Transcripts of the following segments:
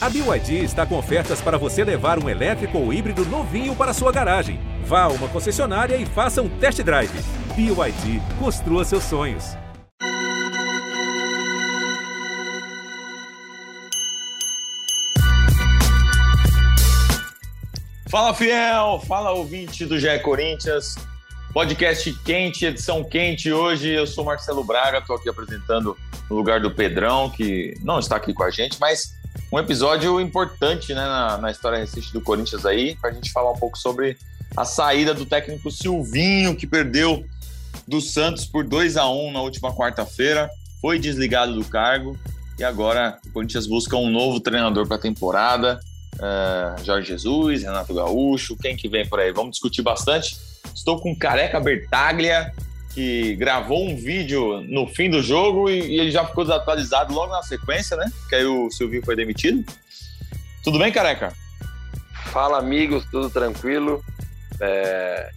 A BYD está com ofertas para você levar um elétrico ou híbrido novinho para sua garagem. Vá a uma concessionária e faça um test drive. BYD, construa seus sonhos. Fala fiel, fala ouvinte do GE Corinthians, podcast quente, edição quente hoje. Eu sou Marcelo Braga, estou aqui apresentando no lugar do Pedrão, que não está aqui com a gente, mas um episódio importante né, na, na história recente do Corinthians aí, para a gente falar um pouco sobre a saída do técnico Silvinho, que perdeu do Santos por 2 a 1 na última quarta-feira, foi desligado do cargo e agora o Corinthians busca um novo treinador para a temporada. Uh, Jorge Jesus, Renato Gaúcho, quem que vem por aí? Vamos discutir bastante. Estou com Careca Bertaglia, que gravou um vídeo no fim do jogo e, e, ele já ficou desatualizado logo na sequência, né? Que aí o Silvinho foi demitido. Tudo bem, careca? Fala, amigos, tudo tranquilo? É...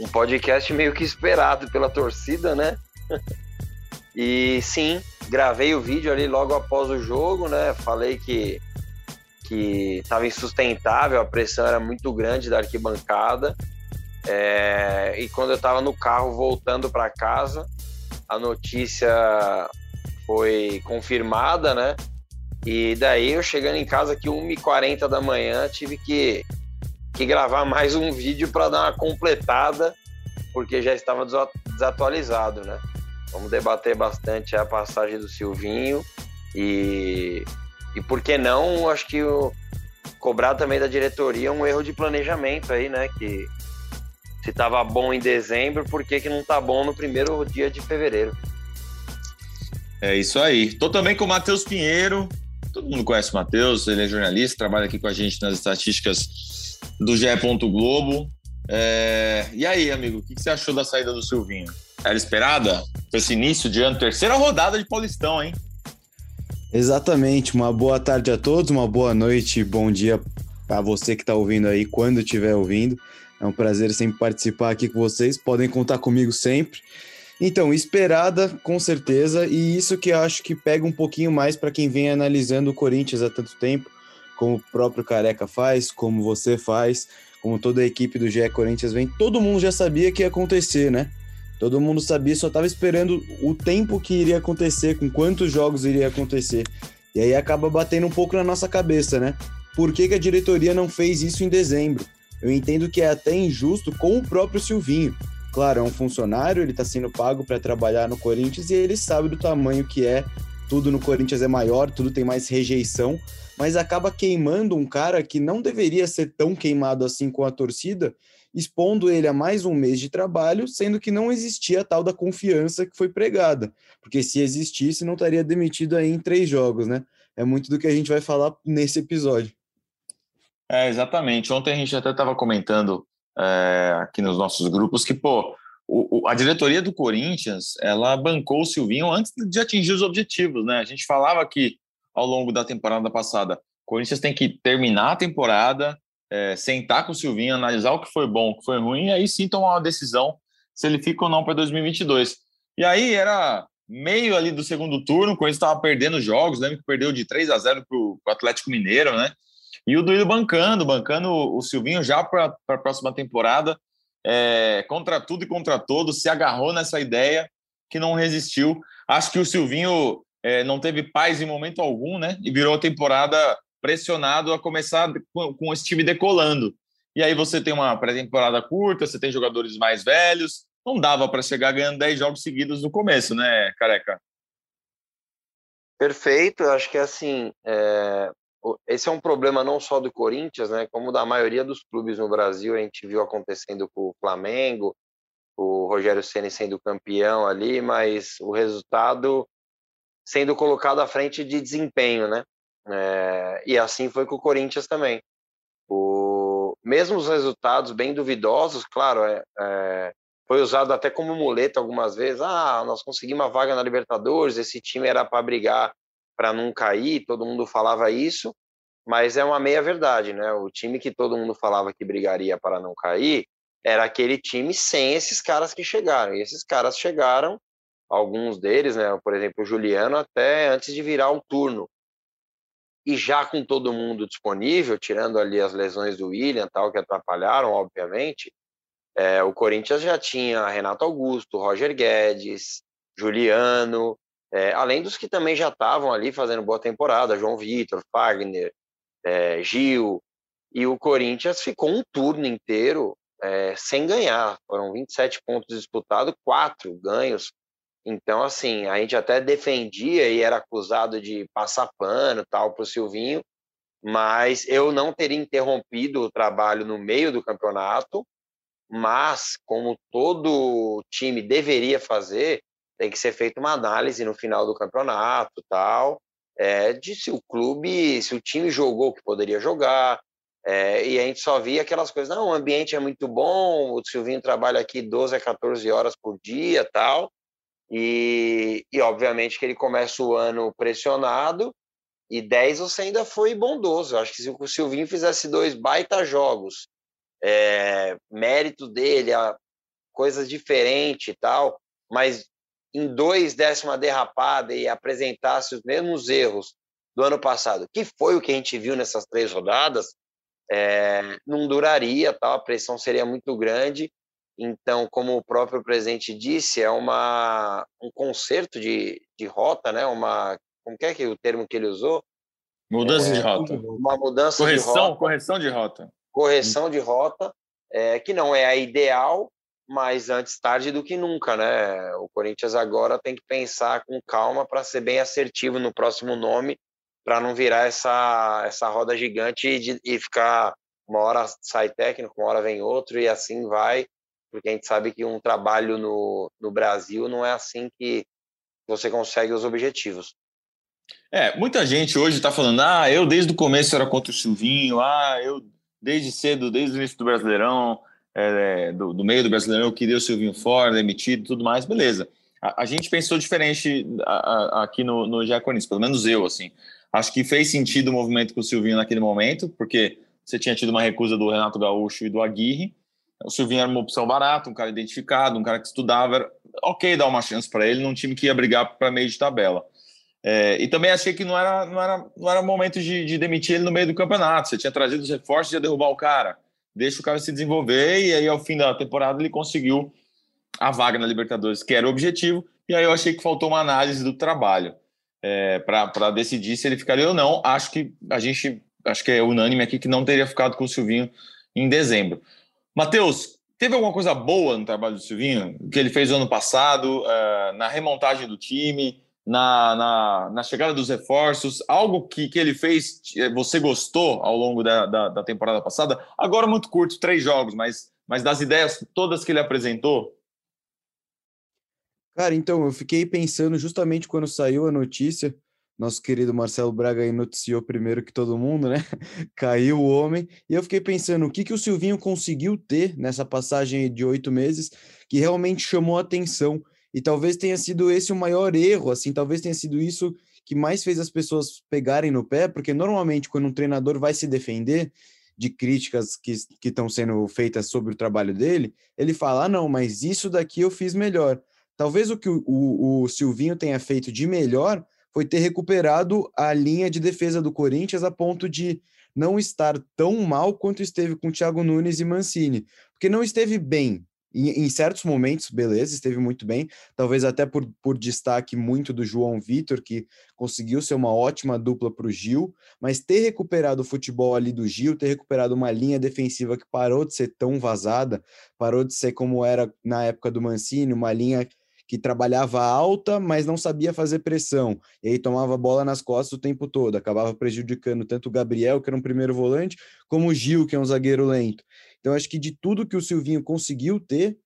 Um podcast meio que esperado pela torcida, né? e sim, gravei o vídeo ali logo após o jogo, né? Falei que que estava insustentável, a pressão era muito grande da arquibancada é, e quando eu estava no carro voltando para casa, a notícia foi confirmada, né? E daí eu chegando em casa aqui 1h40 da manhã, tive que, que gravar mais um vídeo para dar uma completada, porque já estava desatualizado, né? Vamos debater bastante a passagem do Silvinho e, e por que não, acho que o, cobrar também da diretoria um erro de planejamento aí, né? Que se estava bom em dezembro, por que, que não está bom no primeiro dia de fevereiro? É isso aí. Tô também com o Matheus Pinheiro. Todo mundo conhece o Matheus, ele é jornalista, trabalha aqui com a gente nas estatísticas do GE. Globo. É... E aí, amigo, o que você achou da saída do Silvinho? Era esperada? Foi esse início de ano, terceira rodada de Paulistão, hein? Exatamente. Uma boa tarde a todos, uma boa noite, bom dia para você que está ouvindo aí, quando estiver ouvindo. É um prazer sempre participar aqui com vocês. Podem contar comigo sempre. Então, esperada, com certeza, e isso que acho que pega um pouquinho mais para quem vem analisando o Corinthians há tanto tempo, como o próprio Careca faz, como você faz, como toda a equipe do GE Corinthians vem. Todo mundo já sabia que ia acontecer, né? Todo mundo sabia, só estava esperando o tempo que iria acontecer, com quantos jogos iria acontecer. E aí acaba batendo um pouco na nossa cabeça, né? Por que, que a diretoria não fez isso em dezembro? Eu entendo que é até injusto com o próprio Silvinho. Claro, é um funcionário, ele está sendo pago para trabalhar no Corinthians e ele sabe do tamanho que é. Tudo no Corinthians é maior, tudo tem mais rejeição, mas acaba queimando um cara que não deveria ser tão queimado assim com a torcida, expondo ele a mais um mês de trabalho, sendo que não existia a tal da confiança que foi pregada. Porque se existisse, não estaria demitido aí em três jogos, né? É muito do que a gente vai falar nesse episódio. É, exatamente. Ontem a gente até estava comentando é, aqui nos nossos grupos que, pô, o, o, a diretoria do Corinthians, ela bancou o Silvinho antes de atingir os objetivos, né? A gente falava que ao longo da temporada passada, o Corinthians tem que terminar a temporada, é, sentar com o Silvinho, analisar o que foi bom, o que foi ruim, e aí sim tomar uma decisão se ele fica ou não para 2022. E aí era meio ali do segundo turno, o Corinthians estava perdendo jogos, lembra que perdeu de 3 a 0 para o Atlético Mineiro, né? E o Duílio bancando, bancando o Silvinho já para a próxima temporada, é, contra tudo e contra todos, se agarrou nessa ideia que não resistiu. Acho que o Silvinho é, não teve paz em momento algum, né? E virou a temporada pressionado a começar com, com esse time decolando. E aí você tem uma pré-temporada curta, você tem jogadores mais velhos, não dava para chegar ganhando 10 jogos seguidos no começo, né, Careca? Perfeito, acho que assim, é, esse é um problema não só do Corinthians, né, como da maioria dos clubes no Brasil. A gente viu acontecendo com o Flamengo, o Rogério Ceni sendo campeão ali, mas o resultado sendo colocado à frente de desempenho, né? É, e assim foi com o Corinthians também. O, mesmo os resultados bem duvidosos, claro, é, é, foi usado até como muleta algumas vezes. Ah, nós conseguimos uma vaga na Libertadores, esse time era para brigar para não cair, todo mundo falava isso, mas é uma meia verdade, né? O time que todo mundo falava que brigaria para não cair era aquele time sem esses caras que chegaram. E esses caras chegaram, alguns deles, né? Por exemplo, o Juliano até antes de virar o turno. e já com todo mundo disponível, tirando ali as lesões do William, tal, que atrapalharam, obviamente, é, o Corinthians já tinha Renato Augusto, Roger Guedes, Juliano, é, além dos que também já estavam ali fazendo boa temporada, João Vitor, Fagner, é, Gil, e o Corinthians ficou um turno inteiro é, sem ganhar. Foram 27 pontos disputados, quatro ganhos. Então, assim, a gente até defendia e era acusado de passar pano tal para o Silvinho, mas eu não teria interrompido o trabalho no meio do campeonato, mas como todo time deveria fazer, tem que ser feita uma análise no final do campeonato tal, é, de se o clube, se o time jogou o que poderia jogar, é, e a gente só via aquelas coisas, não, o ambiente é muito bom, o Silvinho trabalha aqui 12 a 14 horas por dia tal, e, e obviamente que ele começa o ano pressionado, e 10 você ainda foi bondoso. Eu acho que se o Silvinho fizesse dois baita jogos, é, mérito dele, coisas diferentes e tal, mas em dois desse uma derrapada e apresentasse os mesmos erros do ano passado, que foi o que a gente viu nessas três rodadas, é, não duraria, tal, a pressão seria muito grande então, como o próprio presidente disse, é uma, um conserto de, de rota, né? Uma, como é que é o termo que ele usou? Mudança é, de rota. Uma mudança correção, de rota. Correção de rota. Correção de rota, é, que não é a ideal, mas antes tarde do que nunca, né? O Corinthians agora tem que pensar com calma para ser bem assertivo no próximo nome, para não virar essa, essa roda gigante e, de, e ficar uma hora sai técnico, uma hora vem outro e assim vai porque a gente sabe que um trabalho no, no Brasil não é assim que você consegue os objetivos. É, muita gente hoje está falando, ah, eu desde o começo era contra o Silvinho, ah, eu desde cedo, desde o início do Brasileirão, é, do, do, meio do Brasileirão, eu queria o Silvinho fora, demitido e tudo mais, beleza. A, a gente pensou diferente a, a, aqui no, no Jaconis, pelo menos eu, assim. Acho que fez sentido o movimento com o Silvinho naquele momento, porque você tinha tido uma recusa do Renato Gaúcho e do Aguirre, o Silvinho era uma opção barata, um cara identificado, um cara que estudava. Era ok dar uma chance para ele num time que ia brigar para meio de tabela. É, e também achei que não era, não era, não era momento de, de, demitir ele no meio do campeonato. Você tinha trazido os reforços, ia derrubar o cara. Deixa o cara se desenvolver. E aí, ao fim da temporada, ele conseguiu a vaga na Libertadores, que era o objetivo. E aí eu achei que faltou uma análise do trabalho é, para decidir se ele ficaria ou não. Acho que a gente, acho que é unânime aqui que não teria ficado com o Silvinho em dezembro. Matheus, teve alguma coisa boa no trabalho do Silvinho que ele fez no ano passado, uh, na remontagem do time, na, na, na, chegada dos reforços? Algo que, que ele fez, eh, você gostou ao longo da, da, da temporada passada? Agora muito curto, três jogos, mas, mas das ideias todas que ele apresentou? Cara, então, eu fiquei pensando justamente quando saiu a notícia nosso querido Marcelo Braga aí noticiou primeiro que todo mundo, né? Caiu o homem. E eu fiquei pensando, o que, que o Silvinho conseguiu ter nessa passagem de oito meses que realmente chamou a atenção? E talvez tenha sido esse o maior erro, assim, talvez tenha sido isso que mais fez as pessoas pegarem no pé, porque normalmente quando um treinador vai se defender de críticas que estão sendo feitas sobre o trabalho dele, ele fala: ah, não, mas isso daqui eu fiz melhor. Talvez o que o, o, o Silvinho tenha feito de melhor foi ter recuperado a linha de defesa do Corinthians a ponto de não estar tão mal quanto esteve com Thiago Nunes e Mancini, porque não esteve bem. Em, em, certos momentos, beleza, esteve muito bem, talvez até por, por destaque muito do João Vitor, que conseguiu ser uma ótima dupla para o Gil, mas ter recuperado o futebol ali do Gil, ter recuperado uma linha defensiva que parou de ser tão vazada, parou de ser como era na época do Mancini, uma linha que trabalhava alta, mas não sabia fazer pressão, e aí tomava bola nas costas o tempo todo, acabava prejudicando tanto o Gabriel, que era um primeiro volante, como o Gil, que é um zagueiro lento. Então, acho que de tudo que o Silvinho conseguiu ter,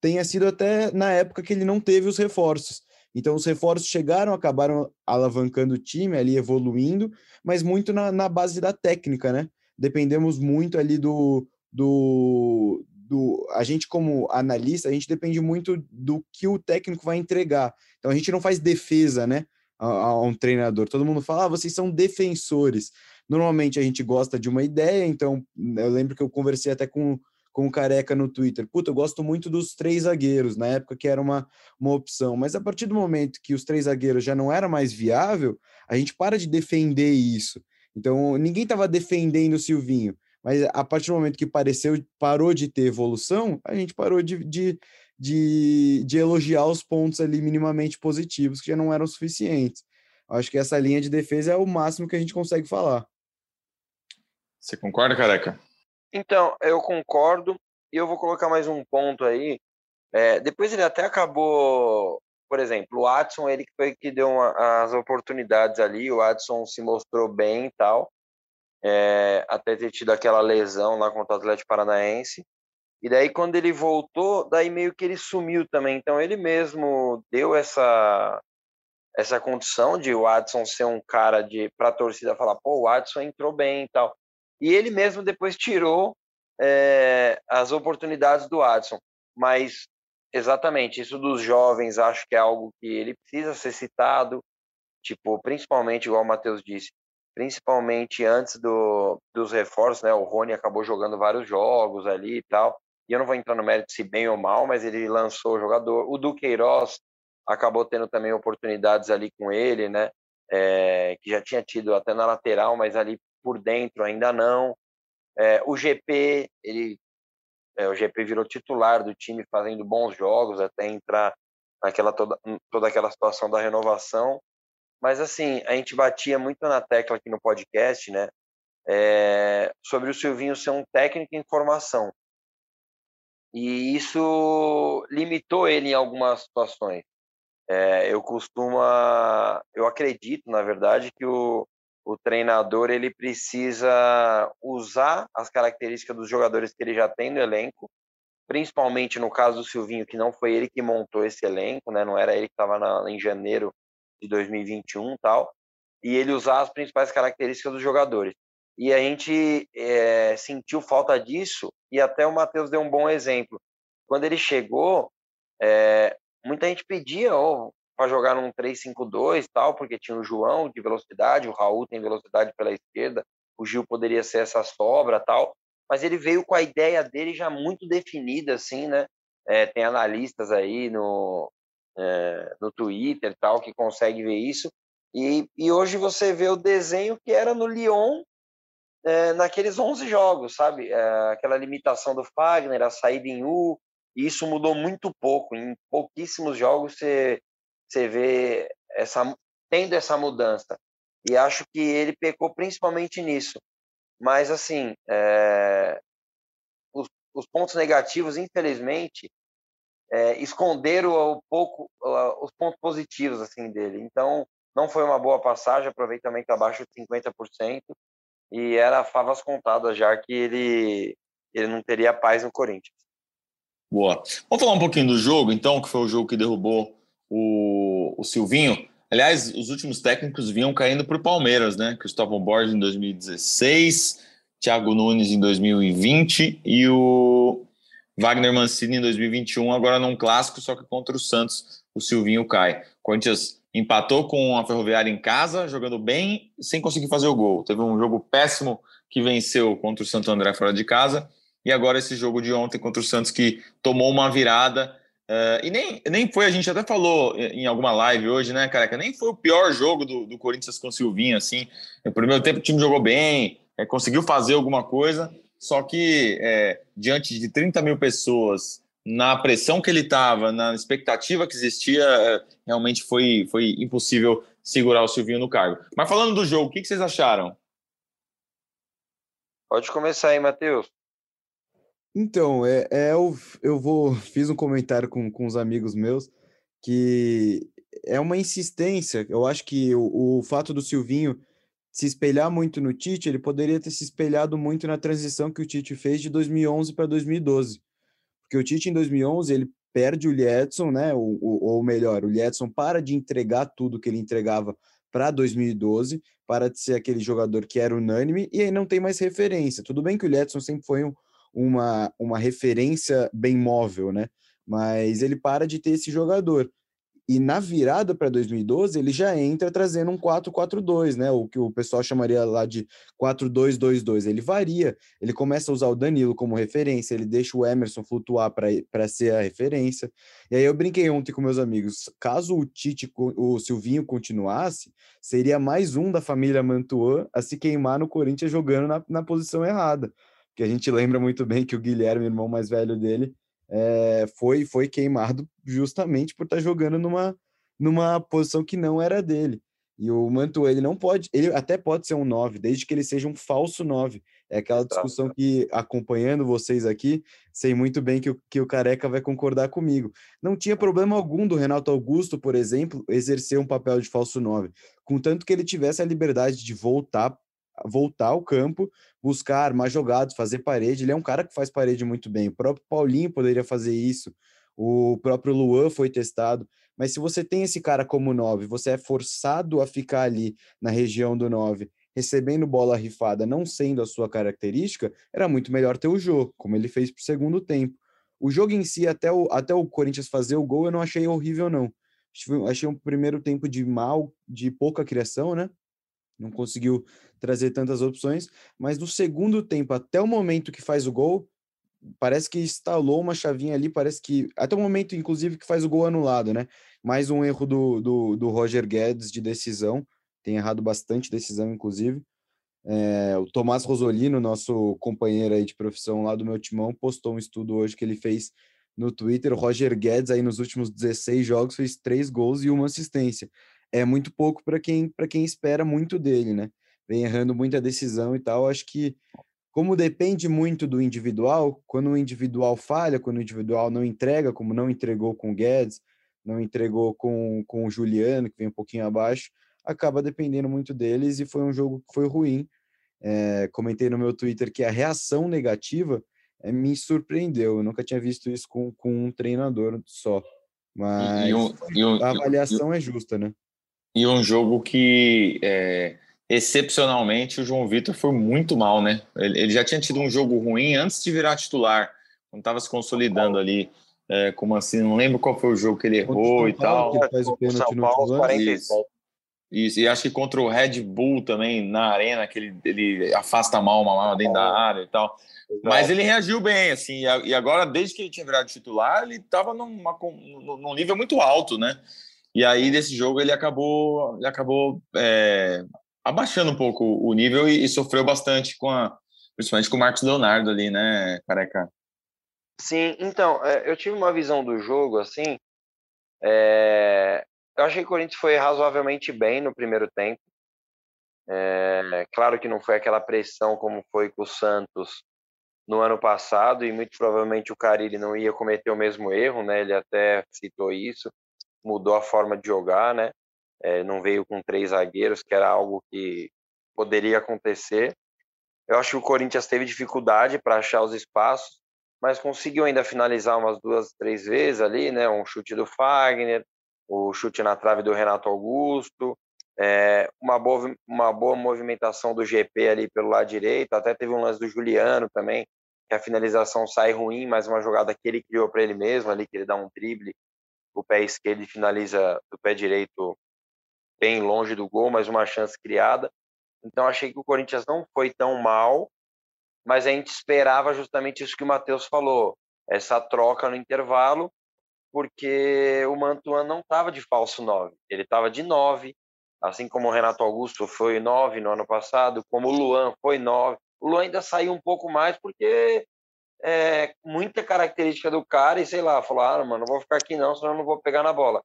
tenha sido até na época que ele não teve os reforços. Então, os reforços chegaram, acabaram alavancando o time ali, evoluindo, mas muito na, na base da técnica, né? Dependemos muito ali do, do, do a gente como analista, a gente depende muito do que o técnico vai entregar. Então a gente não faz defesa, né, a, a um treinador. Todo mundo fala, ah, vocês são defensores. Normalmente a gente gosta de uma ideia, então eu lembro que eu conversei até com com o Careca no Twitter. Puta, eu gosto muito dos três zagueiros, na época que era uma, uma opção. Mas a partir do momento que os três zagueiros já não era mais viável, a gente para de defender isso. Então, ninguém estava defendendo o Silvinho, mas a partir do momento que pareceu, parou de ter evolução, a gente parou de, de, de, de elogiar os pontos ali minimamente positivos, que já não eram suficientes. Acho que essa linha de defesa é o máximo que a gente consegue falar. Você concorda, careca? Então, eu concordo. E eu vou colocar mais um ponto aí. É, depois ele até acabou, por exemplo, o Watson, ele foi que deu uma, as oportunidades ali. O Watson se mostrou bem e tal. É, até ter tido aquela lesão lá contra o Atlético Paranaense. E daí, quando ele voltou, daí meio que ele sumiu também. Então, ele mesmo deu essa essa condição de o Watson ser um cara de para a torcida falar, pô, o Watson entrou bem e tal. E ele mesmo depois tirou é, as oportunidades do Adson. Mas, exatamente, isso dos jovens acho que é algo que ele precisa ser citado, tipo, principalmente, igual o Matheus disse, principalmente antes do, dos reforços, né? O Rony acabou jogando vários jogos ali e tal. E eu não vou entrar no mérito se bem ou mal, mas ele lançou o jogador. O Duqueiroz acabou tendo também oportunidades ali com ele, né? É, que já tinha tido até na lateral, mas ali por dentro ainda não. É, o GP, ele, é, o GP virou titular do time, fazendo bons jogos até entrar naquela toda, toda aquela situação da renovação. Mas assim, a gente batia muito na tecla aqui no podcast, né? É, sobre o Silvinho ser um técnico em formação. E isso limitou ele em algumas situações. É, eu costumo, eu acredito, na verdade, que o, o treinador ele precisa usar as características dos jogadores que ele já tem no elenco, principalmente no caso do Silvinho, que não foi ele que montou esse elenco, né? Não era ele que estava em janeiro de 2021 tal, e ele usar as principais características dos jogadores. E a gente é, sentiu falta disso, e até o Matheus deu um bom exemplo. Quando ele chegou, é, muita gente pedia, oh, para jogar num 3-5-2 tal, porque tinha o João de velocidade, o Raul tem velocidade pela esquerda, o Gil poderia ser essa sobra tal, mas ele veio com a ideia dele já muito definida, assim, né? É, tem analistas aí no, é, no Twitter tal que consegue ver isso. E, e hoje você vê o desenho que era no Lyon é, naqueles 11 jogos, sabe? É, aquela limitação do Fagner, a saída em U, e isso mudou muito pouco. Em pouquíssimos jogos você você vê essa, tendo essa mudança. E acho que ele pecou principalmente nisso. Mas, assim, é, os, os, pontos negativos, infelizmente, é, esconderam um pouco uh, os pontos positivos assim dele. Então, não foi uma boa passagem, aproveitamento abaixo de 50%, e era favas contadas já que ele, ele não teria paz no Corinthians. Boa. Vamos falar um pouquinho do jogo, então, que foi o jogo que derrubou o, o Silvinho. Aliás, os últimos técnicos vinham caindo para o Palmeiras, né? Cristóvão Borges em 2016, Thiago Nunes em 2020 e o Wagner Mancini em 2021, agora num clássico, só que contra o Santos, o Silvinho cai. Corinthians empatou com a Ferroviária em casa, jogando bem, sem conseguir fazer o gol. Teve um jogo péssimo que venceu contra o Santo André fora de casa, e agora esse jogo de ontem contra o Santos que tomou uma virada Uh, e nem, nem foi, a gente até falou em alguma live hoje, né, careca? Nem foi o pior jogo do, do Corinthians com o Silvinho, assim. No primeiro tempo o time jogou bem, é, conseguiu fazer alguma coisa, só que é, diante de 30 mil pessoas, na pressão que ele estava, na expectativa que existia, é, realmente foi, foi impossível segurar o Silvinho no cargo. Mas falando do jogo, o que, que vocês acharam? Pode começar aí, Matheus. Então, é, é eu, eu vou fiz um comentário com, com os amigos meus que é uma insistência. Eu acho que o, o fato do Silvinho se espelhar muito no Tite, ele poderia ter se espelhado muito na transição que o Tite fez de 2011 para 2012. Porque o Tite em 2011, ele perde o Liedson, né? Ou, ou melhor, o Liedson para de entregar tudo que ele entregava para 2012, para de ser aquele jogador que era unânime e aí não tem mais referência. Tudo bem que o Liedson sempre foi um, uma, uma referência bem móvel, né? Mas ele para de ter esse jogador. E na virada para 2012, ele já entra trazendo um 4-4-2, né? O que o pessoal chamaria lá de 4-2-2-2. Ele varia, ele começa a usar o Danilo como referência, ele deixa o Emerson flutuar para ser a referência. E aí eu brinquei ontem com meus amigos, caso o Tite, o Silvinho continuasse, seria mais um da família Mantuan a se queimar no Corinthians jogando na, na posição errada. Porque a gente lembra muito bem que o Guilherme, irmão mais velho dele, é, foi, foi queimado justamente por estar tá jogando numa, numa posição que não era dele. E o Manto, ele não pode, ele até pode ser um 9, desde que ele seja um falso 9. É aquela discussão que, acompanhando vocês aqui, sei muito bem que o, que o Careca vai concordar comigo. Não tinha problema algum do Renato Augusto, por exemplo, exercer um papel de falso 9, contanto que ele tivesse a liberdade de voltar voltar ao campo, buscar armar jogadas, fazer parede. Ele é um cara que faz parede muito bem. O próprio Paulinho poderia fazer isso. O próprio Luan foi testado. Mas se você tem esse cara como 9, você é forçado a ficar ali na região do 9, recebendo bola rifada, não sendo a sua característica, era muito melhor ter o jogo, como ele fez para o segundo tempo. O jogo em si, até o, até o Corinthians fazer o gol, eu não achei horrível, não. Achei um primeiro tempo de mal, de pouca criação, né? Não conseguiu trazer tantas opções, mas no segundo tempo, até o momento que faz o gol, parece que instalou uma chavinha ali, parece que. Até o momento, inclusive, que faz o gol anulado, né? Mais um erro do, do, do Roger Guedes de decisão, tem errado bastante decisão, inclusive. É, o Tomás Rosolino, nosso companheiro aí de profissão lá do meu timão, postou um estudo hoje que ele fez no Twitter. O Roger Guedes, aí nos últimos 16 jogos, fez três gols e uma assistência. É muito pouco para quem, quem espera muito dele, né? Vem errando muita decisão e tal. Acho que como depende muito do individual, quando o individual falha, quando o individual não entrega, como não entregou com o Guedes, não entregou com, com o Juliano, que vem um pouquinho abaixo, acaba dependendo muito deles e foi um jogo que foi ruim. É, comentei no meu Twitter que a reação negativa é, me surpreendeu. Eu nunca tinha visto isso com, com um treinador só. Mas e, e a avaliação é justa, né? E um jogo que é, excepcionalmente o João Vitor foi muito mal, né? Ele, ele, já tinha tido um jogo ruim antes de virar titular, quando estava se consolidando ali. É, como assim? Não lembro qual foi o jogo que ele errou e tal. Que faz o pênalti no Paulo, 47. Isso, e acho que contra o Red Bull também na arena, que ele, ele afasta mal uma mala dentro da área e tal. Mas ele reagiu bem, assim, e agora, desde que ele tinha virado titular, ele estava num nível muito alto, né? E aí, desse jogo, ele acabou, ele acabou é, abaixando um pouco o nível e, e, sofreu bastante com a, principalmente com o Marcos Leonardo ali, né, careca? Sim, então, é, eu tive uma visão do jogo, assim, é, eu achei que o Corinthians foi razoavelmente bem no primeiro tempo, é, claro que não foi aquela pressão como foi com o Santos no ano passado, e muito provavelmente o Carilli não ia cometer o mesmo erro, né, ele até citou isso, mudou a forma de jogar, né, é, não veio com três zagueiros, que era algo que poderia acontecer. Eu acho que o Corinthians teve dificuldade para achar os espaços, mas conseguiu ainda finalizar umas duas, três vezes ali, né? Um chute do Fagner, o chute na trave do Renato Augusto, é, uma, boa, uma boa movimentação do GP ali pelo lado direito, até teve um lance do Juliano também, que a finalização sai ruim, mas uma jogada que ele criou para ele mesmo ali, que ele dá um drible, o pé esquerdo finaliza do pé direito bem longe do gol, mas uma chance criada. Então achei que o Corinthians não foi tão mal, mas a gente esperava justamente isso que o Matheus falou, essa troca no intervalo, porque o Mantuan não estava de falso 9, ele estava de 9, assim como o Renato Augusto foi 9 no ano passado, como o Luan foi 9. O Luan ainda saiu um pouco mais porque é muita característica do cara e sei lá, falou: ah, mano, não vou ficar aqui não, senão eu não vou pegar na bola.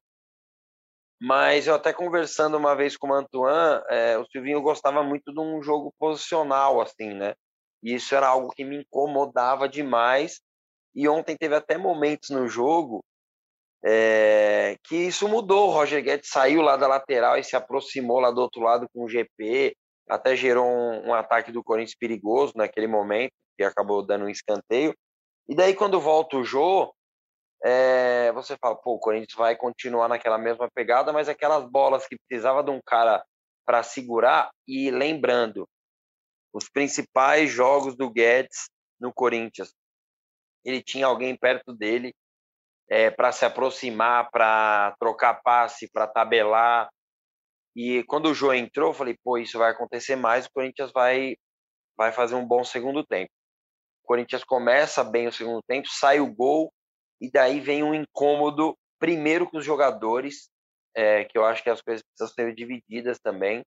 Mas eu até conversando uma vez com o Antoine, é, o Silvinho gostava muito de um jogo posicional, assim, né? E isso era algo que me incomodava demais. E ontem teve até momentos no jogo é, que isso mudou. O Roger Guedes saiu lá da lateral e se aproximou lá do outro lado com o GP, até gerou um, um ataque do Corinthians perigoso naquele momento, que acabou dando um escanteio. E daí, quando volta o Jô, é, você fala, pô, o Corinthians vai continuar naquela mesma pegada, mas aquelas bolas que precisava de um cara para segurar, e lembrando, os principais jogos do Guedes no Corinthians, ele tinha alguém perto dele é, para se aproximar, para trocar passe, para tabelar. E quando o Jô entrou, eu falei, pô, isso vai acontecer mais, o Corinthians vai, vai fazer um bom segundo tempo. Corinthians começa bem o segundo tempo, sai o gol, e daí vem um incômodo, primeiro com os jogadores, é, que eu acho que as coisas precisam ser divididas também,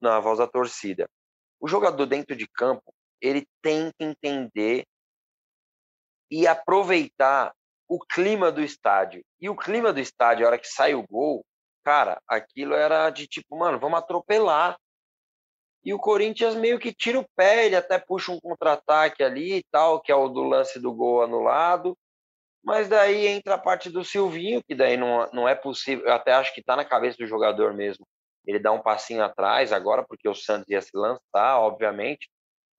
na voz da torcida. O jogador dentro de campo, ele tem que entender e aproveitar o clima do estádio. E o clima do estádio, a hora que sai o gol, cara, aquilo era de tipo, mano, vamos atropelar. E o Corinthians meio que tira o pé, ele até puxa um contra-ataque ali e tal, que é o do lance do gol anulado. Mas daí entra a parte do Silvinho, que daí não, não é possível, eu até acho que tá na cabeça do jogador mesmo. Ele dá um passinho atrás agora, porque o Santos ia se lançar, obviamente.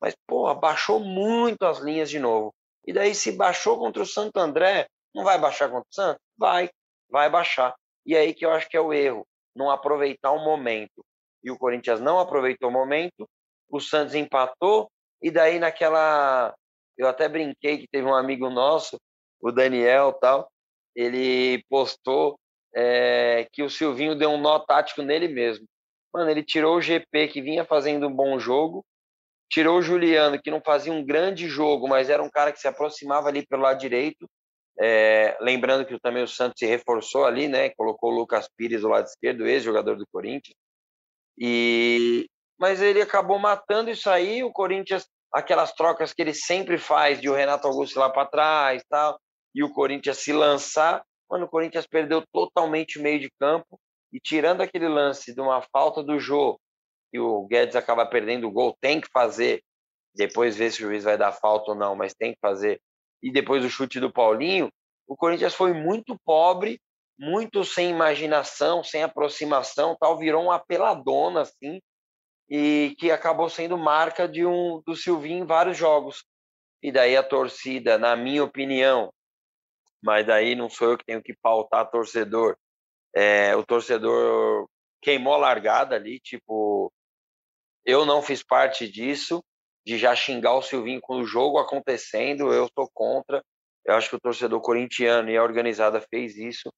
Mas, porra, baixou muito as linhas de novo. E daí, se baixou contra o Santo André, não vai baixar contra o Santos? Vai, vai baixar. E aí que eu acho que é o erro, não aproveitar o momento. E o Corinthians não aproveitou o momento, o Santos empatou, e daí naquela. Eu até brinquei que teve um amigo nosso, o Daniel tal, ele postou é, que o Silvinho deu um nó tático nele mesmo. Mano, ele tirou o GP que vinha fazendo um bom jogo, tirou o Juliano, que não fazia um grande jogo, mas era um cara que se aproximava ali pelo lado direito. É, lembrando que também o Santos se reforçou ali, né? Colocou o Lucas Pires do lado esquerdo, ex-jogador do Corinthians. E mas ele acabou matando isso aí. O Corinthians, aquelas trocas que ele sempre faz de o Renato Augusto lá para trás, tal, e o Corinthians se lançar. Mano, o Corinthians perdeu totalmente o meio de campo e tirando aquele lance de uma falta do Jô que o Guedes acaba perdendo o gol, tem que fazer, depois ver se o juiz vai dar falta ou não, mas tem que fazer. E depois o chute do Paulinho, o Corinthians foi muito pobre, muito sem imaginação, sem aproximação, tal, virou uma peladona assim, e que acabou sendo marca de um do Silvinho em vários jogos. E daí a torcida, na minha opinião, mas daí não sou eu que tenho que pautar torcedor. É, o torcedor queimou a largada ali, tipo, eu não fiz parte disso, de já xingar o Silvinho com o jogo acontecendo, eu estou contra. Eu acho que o torcedor corintiano e a organizada fez isso.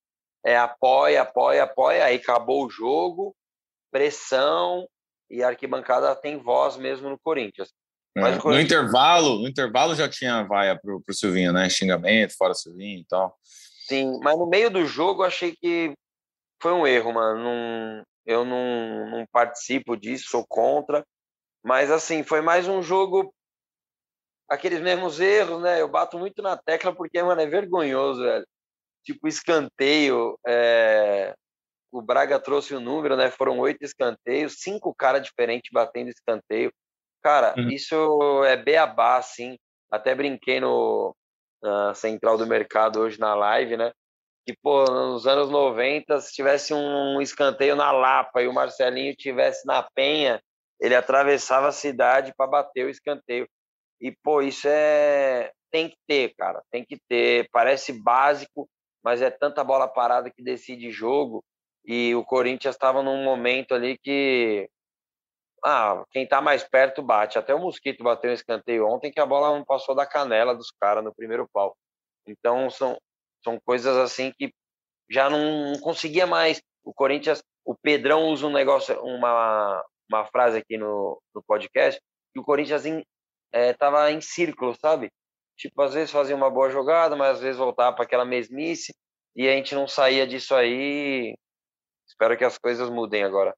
É apoia, apoia, apoia, aí acabou o jogo, pressão e a arquibancada tem voz mesmo no Corinthians. É, Corinthians... No intervalo, no intervalo já tinha vaia pro, pro Silvinho, né? Xingamento, fora Silvinho e tal. Sim, mas no meio do jogo eu achei que foi um erro, mano. Não, eu não, não participo disso, sou contra. Mas, assim, foi mais um jogo. Aqueles mesmos erros, né? Eu bato muito na tecla porque, mano, é vergonhoso, velho. Tipo, escanteio. É... O Braga trouxe o número, né? Foram oito escanteios, cinco caras diferentes batendo escanteio. Cara, uhum. isso é beabá, assim. Até brinquei no na Central do Mercado hoje na live, né? que, pô, nos anos 90, se tivesse um escanteio na Lapa e o Marcelinho tivesse na Penha, ele atravessava a cidade para bater o escanteio. E, pô, isso é. Tem que ter, cara, tem que ter. Parece básico, mas é tanta bola parada que decide jogo. E o Corinthians estava num momento ali que. Ah, quem tá mais perto bate. Até o Mosquito bateu um escanteio ontem que a bola não passou da canela dos caras no primeiro pau. Então, são, são coisas assim que já não, não conseguia mais. O Corinthians, o Pedrão usa um negócio, uma, uma frase aqui no, no podcast, que o Corinthians estava em, é, em círculo, sabe? Tipo, às vezes fazia uma boa jogada, mas às vezes voltava para aquela mesmice e a gente não saía disso aí. Espero que as coisas mudem agora.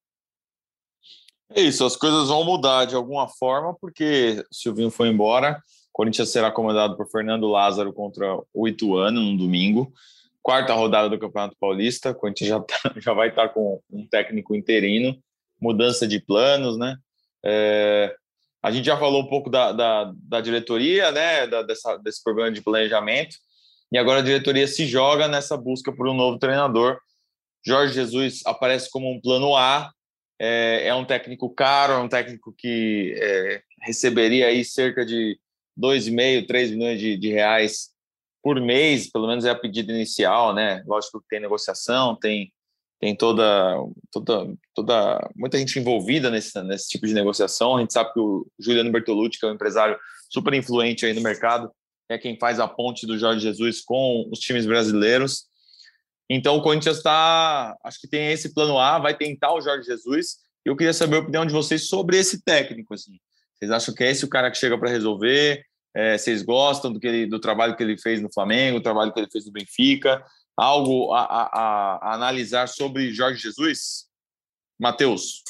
É isso, as coisas vão mudar de alguma forma, porque o Silvinho foi embora. Corinthians será comandado por Fernando Lázaro contra o Ituano no domingo. Quarta rodada do Campeonato Paulista. O Corinthians já, tá, já vai estar com um técnico interino. Mudança de planos, né? É, a gente já falou um pouco da, da, da diretoria, né? Da, dessa, desse problema de planejamento. E agora a diretoria se joga nessa busca por um novo treinador. Jorge Jesus aparece como um plano A. É, é um técnico caro, é um técnico que é, receberia aí cerca de 2,5, 3 milhões de, de reais por mês, pelo menos é a pedida inicial, né? Lógico que tem negociação, tem tem toda toda toda muita gente envolvida nesse nesse tipo de negociação. A gente sabe que o Juliano Bertolucci, que é um empresário super influente aí no mercado, é quem faz a ponte do Jorge Jesus com os times brasileiros. Então o Corinthians está, acho que tem esse plano A, vai tentar o Jorge Jesus. E eu queria saber a opinião de vocês sobre esse técnico. Assim. Vocês acham que é esse o cara que chega para resolver? É, vocês gostam do, que ele, do trabalho que ele fez no Flamengo, do trabalho que ele fez no Benfica? Algo a, a, a analisar sobre Jorge Jesus? Matheus.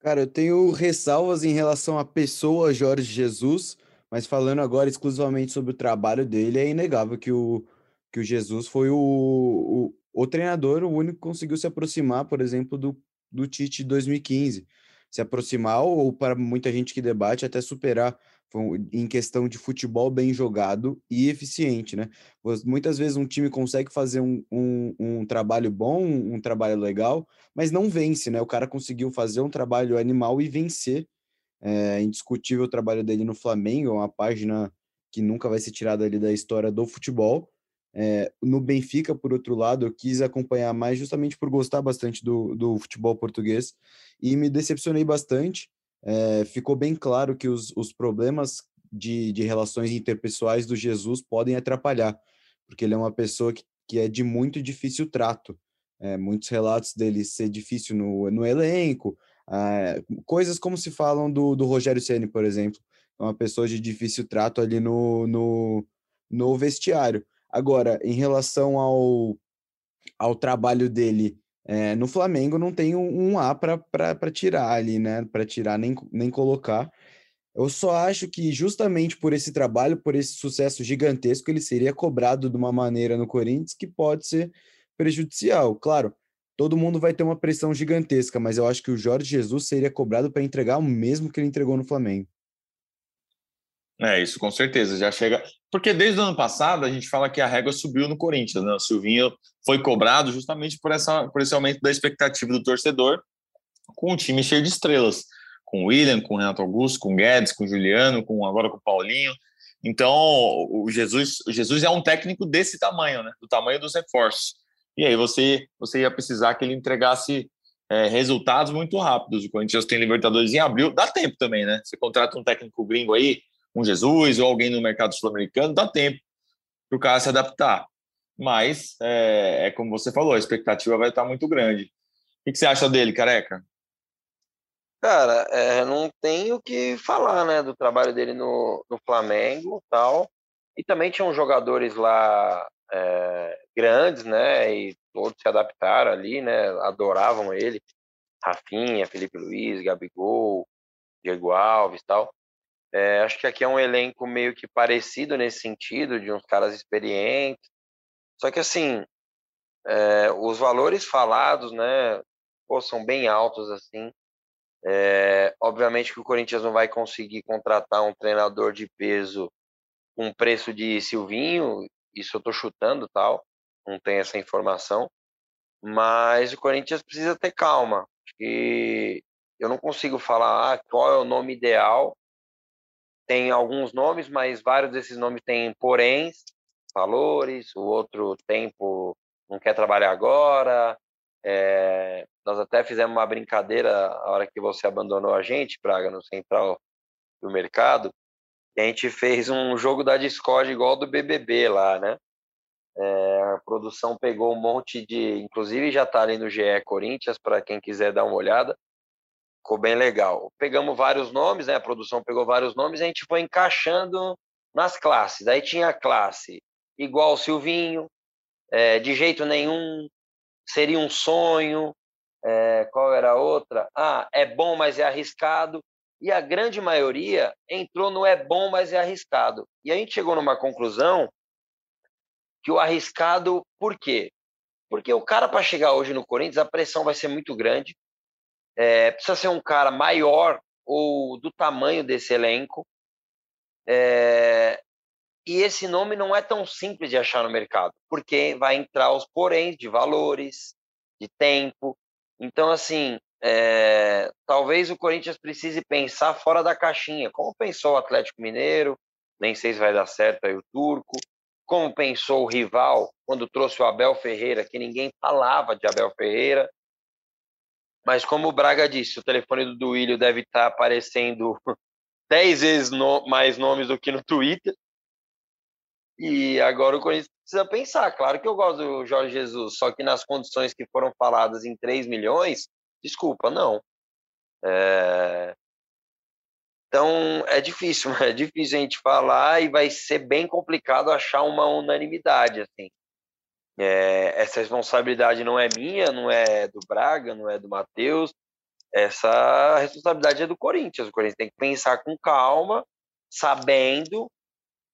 Cara, eu tenho ressalvas em relação à pessoa Jorge Jesus, mas falando agora exclusivamente sobre o trabalho dele, é inegável que o, que o Jesus foi o, o, o treinador, o único que conseguiu se aproximar, por exemplo, do, do Tite de 2015. Se aproximar, ou para muita gente que debate, até superar em questão de futebol bem jogado e eficiente, né? Muitas vezes um time consegue fazer um, um, um, trabalho bom, um trabalho legal, mas não vence, né? O cara conseguiu fazer um trabalho animal e vencer. É indiscutível o trabalho dele no Flamengo, é uma página que nunca vai ser tirada ali da história do futebol. É, no Benfica, por outro lado, eu quis acompanhar mais justamente por gostar bastante do, do futebol português e me decepcionei bastante é, ficou bem claro que os, os problemas de, de relações interpessoais do Jesus podem atrapalhar, porque ele é uma pessoa que, que é de muito difícil trato. É, muitos relatos dele ser difícil no, no elenco, é, coisas como se falam do, do Rogério Ceni, por exemplo, é uma pessoa de difícil trato ali no, no, no vestiário. Agora, em relação ao, ao trabalho dele é, no Flamengo não tem um, A para tirar ali, né? Para tirar nem, nem colocar. Eu só acho que justamente por esse trabalho, por esse sucesso gigantesco, ele seria cobrado de uma maneira no Corinthians que pode ser prejudicial. Claro, todo mundo vai ter uma pressão gigantesca, mas eu acho que o Jorge Jesus seria cobrado para entregar o mesmo que ele entregou no Flamengo. É, isso com certeza. Já chega. Porque desde o ano passado a gente fala que a régua subiu no Corinthians, né? O Silvinho foi cobrado justamente por, essa, por esse aumento da expectativa do torcedor, com um time cheio de estrelas. Com o William, com o Renato Augusto, com o Guedes, com o Juliano, com agora com o Paulinho. Então, o Jesus, o Jesus é um técnico desse tamanho, né? Do tamanho dos reforços. E aí você, você ia precisar que ele entregasse é, resultados muito rápidos. O Corinthians tem Libertadores em abril, dá tempo também, né? Você contrata um técnico gringo aí, um Jesus ou alguém no mercado sul-americano, dá tempo para o cara se adaptar. Mas, é, é, como você falou, a expectativa vai estar muito grande. O que, você acha dele, careca? Cara, é, não tenho o que falar, né, do trabalho dele no, no Flamengo tal. E também tinham jogadores lá é, grandes, né, e todos se adaptaram ali, né, adoravam ele. Rafinha, Felipe Luiz, Gabigol, Diego Alves tal. É, acho que aqui é um elenco meio que parecido nesse sentido, de uns caras experientes. Só que, assim, é, os valores falados, né, pô, são bem altos, assim. É, obviamente que o Corinthians não vai conseguir contratar um treinador de peso com preço de Silvinho, isso eu tô chutando, tal, não tem essa informação. Mas o Corinthians precisa ter calma. Que eu não consigo falar ah, qual é o nome ideal, tem alguns nomes, mas vários desses nomes têm poréns, valores, o outro tempo não quer trabalhar agora. É, nós até fizemos uma brincadeira a hora que você abandonou a gente, Praga, no central do mercado, e a gente fez um jogo da Discord igual do BBB lá, né? É, a produção pegou um monte de, inclusive já está ali no GE Corinthians para quem quiser dar uma olhada ficou bem legal. Pegamos vários nomes, né? A produção pegou vários nomes a gente foi encaixando nas classes. Aí tinha a classe igual Silvinho, é, de jeito nenhum, seria um sonho. É, qual era a outra? Ah, é bom, mas é arriscado. E a grande maioria entrou no é bom, mas é arriscado. E a gente chegou numa conclusão que o arriscado, por quê? Porque o cara, para chegar hoje no Corinthians, a pressão vai ser muito grande é, precisa ser um cara maior ou do tamanho desse elenco. É, e esse nome não é tão simples de achar no mercado, porque vai entrar os poréns de valores, de tempo. Então, assim, é, talvez o Corinthians precise pensar fora da caixinha, como pensou o Atlético Mineiro, nem sei se vai dar certo aí o Turco, como pensou o rival quando trouxe o Abel Ferreira, que ninguém falava de Abel Ferreira, mas como o Braga disse, o telefone do Duílio deve estar aparecendo 10 vezes no, mais nomes do que no Twitter. E agora o Corinthians precisa pensar. Claro que eu gosto do Jorge Jesus, só que nas condições que foram faladas em 3 milhões, desculpa, não. É... Então é difícil, é difícil a gente falar e vai ser bem complicado achar uma unanimidade assim. É, essa responsabilidade não é minha, não é do Braga, não é do Matheus. Essa responsabilidade é do Corinthians. O Corinthians tem que pensar com calma, sabendo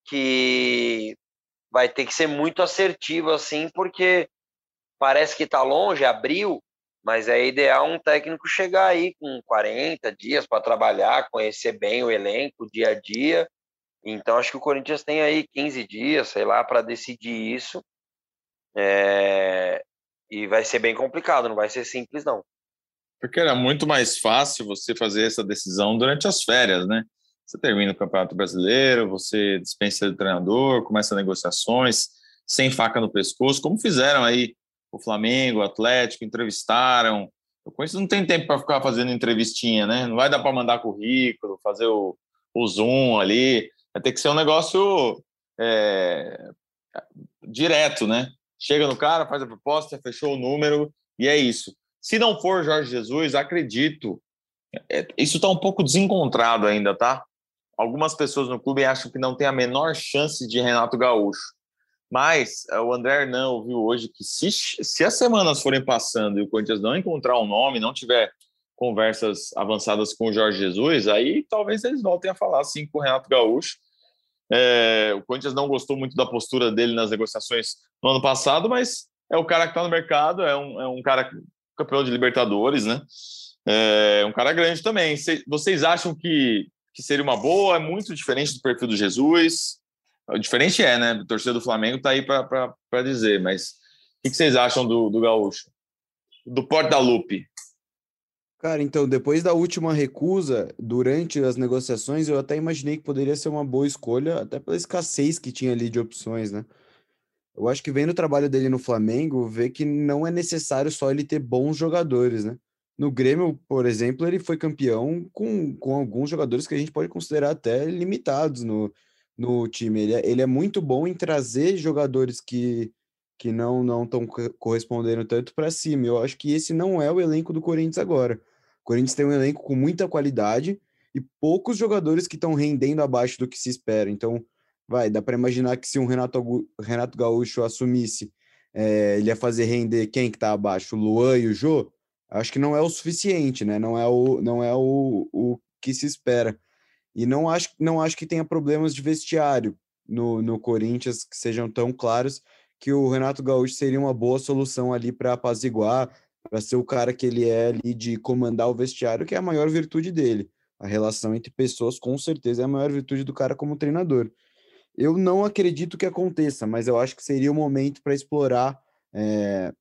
que vai ter que ser muito assertivo assim, porque parece que está longe, abril, mas é ideal um técnico chegar aí com 40 dias para trabalhar, conhecer bem o elenco, dia a dia. Então acho que o Corinthians tem aí 15 dias, sei lá, para decidir isso. É... E vai ser bem complicado, não vai ser simples não. Porque era muito mais fácil você fazer essa decisão durante as férias, né? Você termina o Campeonato Brasileiro, você dispensa o treinador, começa negociações, sem faca no pescoço, como fizeram aí o Flamengo, o Atlético, entrevistaram. O Corinthians não tem tempo para ficar fazendo entrevistinha, né? Não vai dar para mandar currículo, fazer o, o Zoom ali. Vai ter que ser um negócio é, direto, né? Chega no cara, faz a proposta, fechou o número e é isso. Se não for Jorge Jesus, acredito, é, isso está um pouco desencontrado ainda, tá? Algumas pessoas no clube acham que não tem a menor chance de Renato Gaúcho. Mas eh, o André Hernan viu hoje que se, se as semanas forem passando e o Corinthians não encontrar um nome, não tiver conversas avançadas com o Jorge Jesus, aí talvez eles voltem a falar assim com o Renato Gaúcho. É, o Corinthians não gostou muito da postura dele nas negociações no ano passado, mas é o cara que está no mercado, é um, é um cara campeão de Libertadores, né? É um cara grande também. Vocês acham que, que seria uma boa? É muito diferente do perfil do Jesus? Diferente é, né? A torcida do Flamengo tá aí para dizer, mas o que, vocês acham do, do Gaúcho? Do Porta Lupe? Cara, então, depois da última recusa, durante as negociações, eu até imaginei que poderia ser uma boa escolha, até pela escassez que tinha ali de opções, né? Eu acho que vendo o trabalho dele no Flamengo, vê que não é necessário só ele ter bons jogadores, né? No Grêmio, por exemplo, ele foi campeão com, com alguns jogadores que a gente pode considerar até limitados no, no time. Ele é, ele é muito bom em trazer jogadores que, que não não estão correspondendo tanto para cima. Eu acho que esse não é o elenco do Corinthians agora. O Corinthians tem um elenco com muita qualidade e poucos jogadores que estão rendendo abaixo do que se espera. Então, vai, dá para imaginar que se um Renato, Renato Gaúcho assumisse, é, ele ia fazer render quem que tá abaixo, o Luan e o Jô? Acho que não é o suficiente, né? Não é o, não é o, o que se espera. E não acho, não acho que tenha problemas de vestiário no, no Corinthians que sejam tão claros que o Renato Gaúcho seria uma boa solução ali para apaziguar, para ser o cara que ele é ali de comandar o vestiário, que é a maior virtude dele. A relação entre pessoas, com certeza, é a maior virtude do cara como treinador. Eu não acredito que aconteça, mas eu acho que seria o momento para explorar é,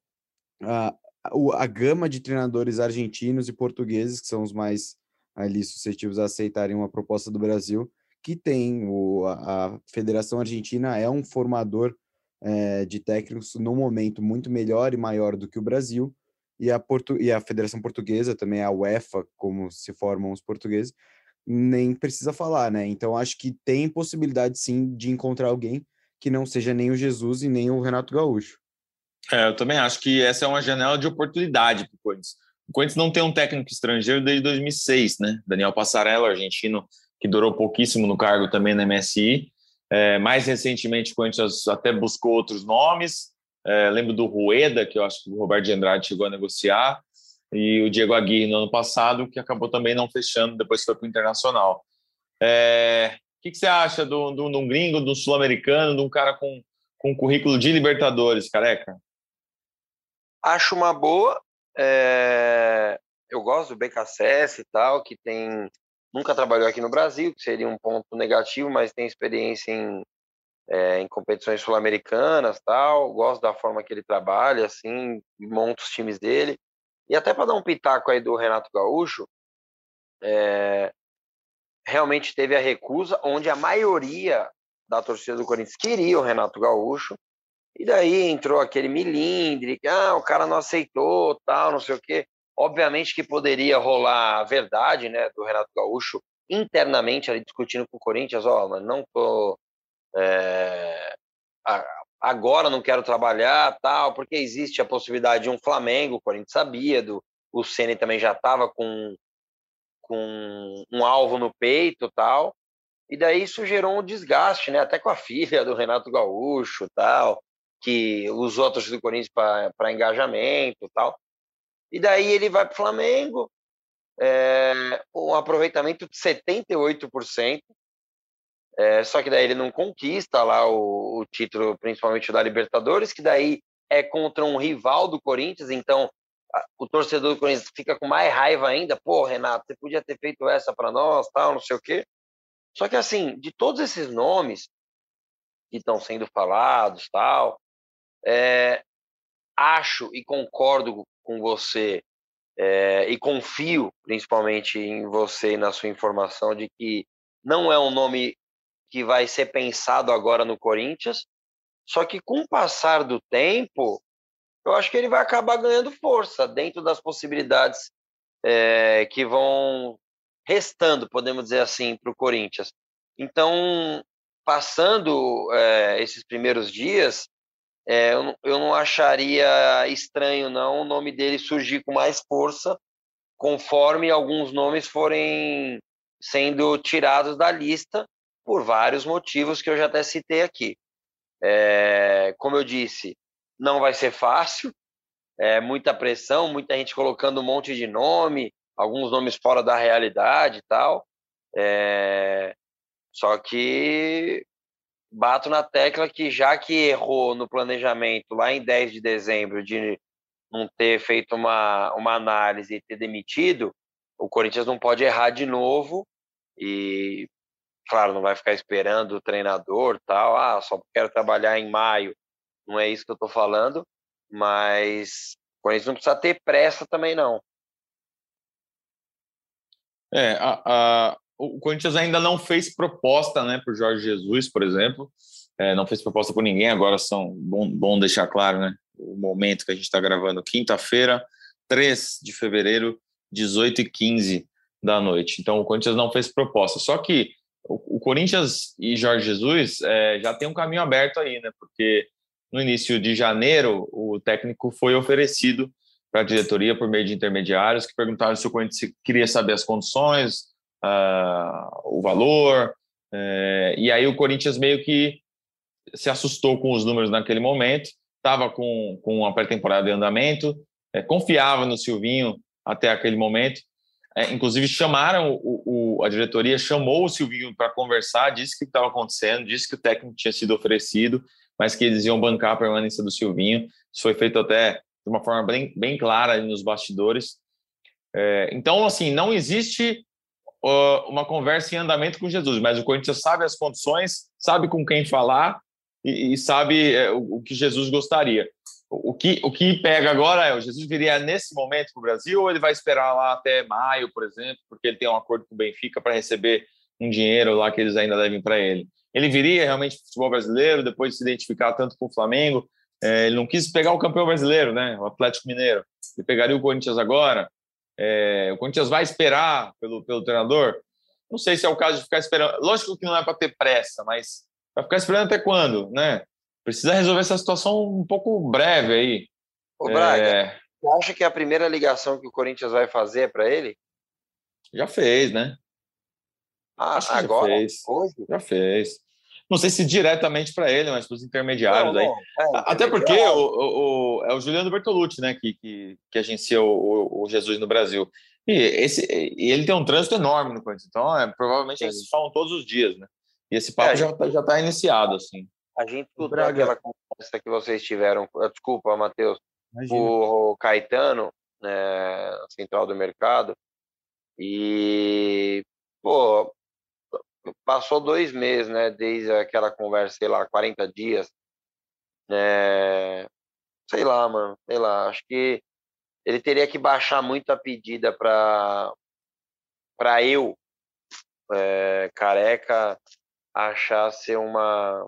a, a, a gama de treinadores argentinos e portugueses, que são os mais ali suscetíveis a aceitarem uma proposta do Brasil, que tem o, a, Federação Argentina é um formador é, de técnicos no momento muito melhor e maior do que o Brasil, e a, Portu, e a Federação Portuguesa, também a UEFA, como se formam os portugueses, nem precisa falar, né? Então acho que tem possibilidade sim de encontrar alguém que não seja nem o Jesus e nem o Renato Gaúcho. É, eu também acho que essa é uma janela de oportunidade para o Corinthians. O Corinthians não tem um técnico estrangeiro desde 2006, né? Daniel Passarello, argentino, que durou pouquíssimo no cargo também na MSI. É, mais recentemente, o Corinthians até buscou outros nomes. É, lembro do Rueda, que eu acho que o Roberto de Andrade chegou a negociar, e o Diego Aguirre no ano passado, que acabou também não fechando, depois foi para o Internacional. É, o que, que, você acha de um gringo, de um sul-americano, de um cara com, com um currículo de Libertadores, careca? Acho uma boa. É, eu gosto do BKSS e tal, que tem nunca trabalhou aqui no Brasil, que seria um ponto negativo, mas tem experiência em, é, em competições sul-americanas tal. Gosto da forma que ele trabalha, assim, monta os times dele. E até para dar um pitaco aí do Renato Gaúcho, é, realmente teve a recusa, onde a maioria da torcida do Corinthians queria o Renato Gaúcho, e daí entrou aquele milindre, que ah, o cara não aceitou, tal, não sei o quê. Obviamente que poderia rolar a verdade, né, do Renato Gaúcho internamente ali discutindo com o Corinthians, ó, oh, não tô é, agora não quero trabalhar, tal, porque existe a possibilidade de um Flamengo, o Corinthians sabia, do, o Ceni também já estava com, com um alvo no peito, tal. E daí isso gerou um desgaste, né? Até com a filha do Renato Gaúcho, tal, que usou torcida do Corinthians para engajamento, tal. E daí ele vai para o Flamengo, é, um aproveitamento de 78%. É, só que daí ele não conquista lá o, o título, principalmente da Libertadores, que daí é contra um rival do Corinthians, então o torcedor do Corinthians fica com mais raiva ainda. Pô, Renato, você podia ter feito essa para nós, tal, não sei o quê. Só que, assim, de todos esses nomes que estão sendo falados, tal, é, acho e concordo com você é, e confio principalmente em você e na sua informação de que não é um nome que vai ser pensado agora no Corinthians, só que com o passar do tempo, eu acho que ele vai acabar ganhando força dentro das possibilidades é, que vão restando, podemos dizer assim, para o Corinthians. Então, passando é, esses primeiros dias, é, eu, eu não acharia estranho não o nome dele surgir com mais força, conforme alguns nomes forem sendo tirados da lista por vários motivos que eu já até citei aqui. É, como eu disse, não vai ser fácil, é, muita pressão, muita gente colocando um monte de nome, alguns nomes fora da realidade e tal. É, só que bato na tecla que já que errou no planejamento lá em 10 de dezembro de não ter feito uma, uma análise e ter demitido, o Corinthians não pode errar de novo e, claro, não vai ficar esperando o treinador tal, ah, só quero trabalhar em maio, não é isso que eu estou falando, mas o Corinthians não precisa ter pressa também não. É, a, a, o Corinthians ainda não fez proposta, né, por Jorge Jesus, por exemplo, é, não fez proposta por ninguém. Agora são bom, bom deixar claro, né, o momento que a gente está gravando, quinta-feira, 3 de fevereiro, 18 e 15 da noite. Então o Corinthians não fez proposta. Só que o, Corinthians e Jorge Jesus é, já tem um caminho aberto aí, né, porque no início de janeiro o técnico foi oferecido para a diretoria por meio de intermediários que perguntaram se o Corinthians queria saber as condições, uh, o valor. Uh, e aí o Corinthians meio que se assustou com os números naquele momento, estava com, com a pré-temporada em andamento, uh, confiava no Silvinho até aquele momento. É, inclusive chamaram o, o, a diretoria chamou o Silvinho para conversar, disse que estava acontecendo, disse que o técnico tinha sido oferecido, mas que eles iam bancar a permanência do Silvinho. Isso foi feito até de uma forma bem, bem clara nos bastidores. É, então, assim, não existe uma conversa em andamento com Jesus, mas o Corinthians sabe as condições, sabe com quem falar e, e sabe é, o, o, que Jesus gostaria. O, que, o que pega agora é, o Jesus viria nesse momento para o Brasil ou ele vai esperar lá até maio, por exemplo, porque ele tem um acordo com o Benfica para receber um dinheiro lá que eles ainda devem para ele. Ele viria realmente para o futebol brasileiro, depois de se identificar tanto com o Flamengo, é, ele não quis pegar o campeão brasileiro, né, o Atlético Mineiro. Ele pegaria o Corinthians agora, é, o Corinthians vai esperar pelo, pelo treinador? Não sei se é o caso de ficar esperando. Lógico que não é para ter pressa, mas vai ficar esperando até quando, né? Precisa resolver essa situação um pouco breve aí. Ô, Braga, é... você acha que a primeira ligação que o Corinthians vai fazer é para ele? Já fez, né? Ah, agora? Já fez. Hoje? Já fez não sei se diretamente para ele, mas para os intermediários não, aí. Não, é, Até porque o, o, é o Juliano Bertolucci, né, que, que, que agencia o, o, Jesus no Brasil. E, esse, e ele tem um trânsito enorme no Corinthians, então é, provavelmente eles falam todos os dias, né? E esse papo é, já está já tá iniciado, assim. A gente escutou aquela conversa que vocês tiveram, eh, desculpa, Matheus, o Caetano, né, central do mercado, e, pô, passou dois meses, né? Desde aquela conversa, sei lá, 40 dias. É... Sei lá, mano, sei lá. Acho que ele teria que baixar muito a pedida para para eu, é, careca, achar ser uma,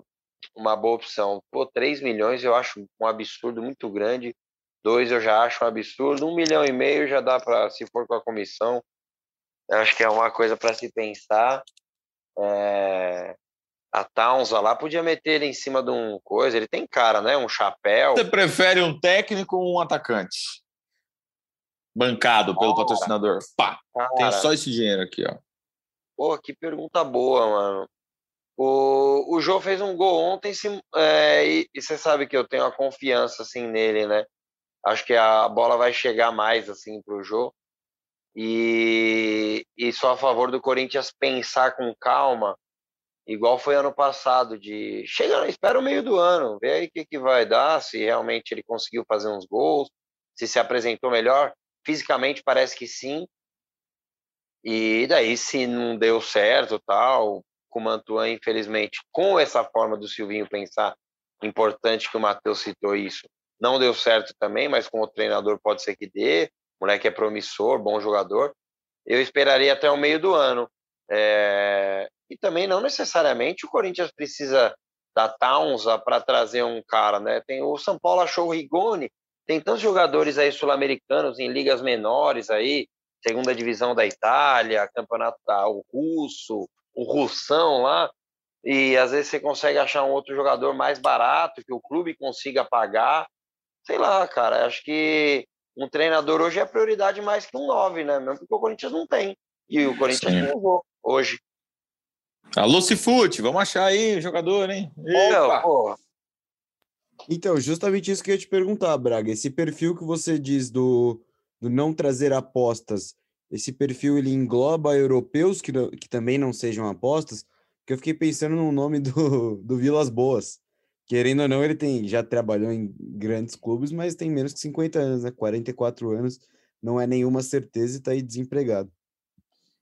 uma boa opção. Pô, 3 milhões eu acho um absurdo muito grande. Dois eu já acho um absurdo. Um milhão e meio já dá para, se for com a comissão, acho que é uma coisa para se pensar. É, a Taunza lá podia meter ele em cima de um coisa. Ele tem cara, né? Um chapéu. Você prefere um técnico ou um atacante? Bancado pelo patrocinador. Pá! Cara. Tem só esse dinheiro aqui, ó. Pô, que pergunta boa, mano. O, o João fez um gol ontem é, e, você sabe que eu tenho a confiança assim nele, né? Acho que a bola vai chegar mais assim pro Jô. E, e só a favor do Corinthians pensar com calma, igual foi ano passado, de chega, espera o meio do ano, vê aí o que, que vai dar, se realmente ele conseguiu fazer uns gols, se se apresentou melhor. Fisicamente parece que sim. E daí, se não deu certo, tal, com o Mantuan, infelizmente, com essa forma do Silvinho pensar, importante que o Matheus citou isso, não deu certo também, mas com o treinador pode ser que dê. O moleque é promissor, bom jogador. Eu esperaria até o meio do ano. É... E também não necessariamente o Corinthians precisa da Taunza para trazer um cara, né? Tem o São Paulo achou o Rigoni, tem tantos jogadores aí sul-americanos em ligas menores aí, segunda divisão da Itália, campeonato da, o russo, o russão lá, e às vezes você consegue achar um outro jogador mais barato que o clube consiga pagar. Sei lá, cara, acho que um treinador hoje é prioridade mais que um nove, né? Mesmo porque o Corinthians não tem. E o Corinthians Sim. jogou hoje. Alô, Cifute, vamos achar aí o jogador, hein? Opa. Então, justamente isso que eu ia te perguntar, Braga. Esse perfil que você diz do, do não trazer apostas, esse perfil ele engloba europeus que, que também não sejam apostas? Porque eu fiquei pensando no nome do, do Vilas Boas. Querendo ou não, ele tem já trabalhou em grandes clubes, mas tem menos que 50 anos, né? 44 anos, não é nenhuma certeza e está aí desempregado.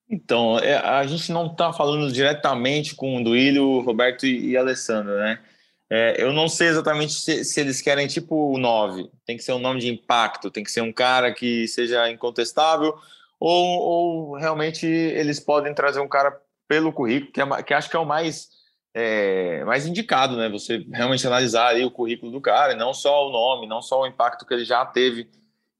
Então, é, a gente não está falando diretamente com o Duílio, Roberto e, e Alessandro, né? É, eu não sei exatamente se, se, eles querem tipo o 9, tem que ser um nome de impacto, tem que ser um cara que seja incontestável, ou, ou realmente eles podem trazer um cara pelo currículo, que, é, que acho que é o mais, é, mais indicado, né? Você realmente analisar ali o currículo do cara, e não só o nome, não só o impacto que ele já teve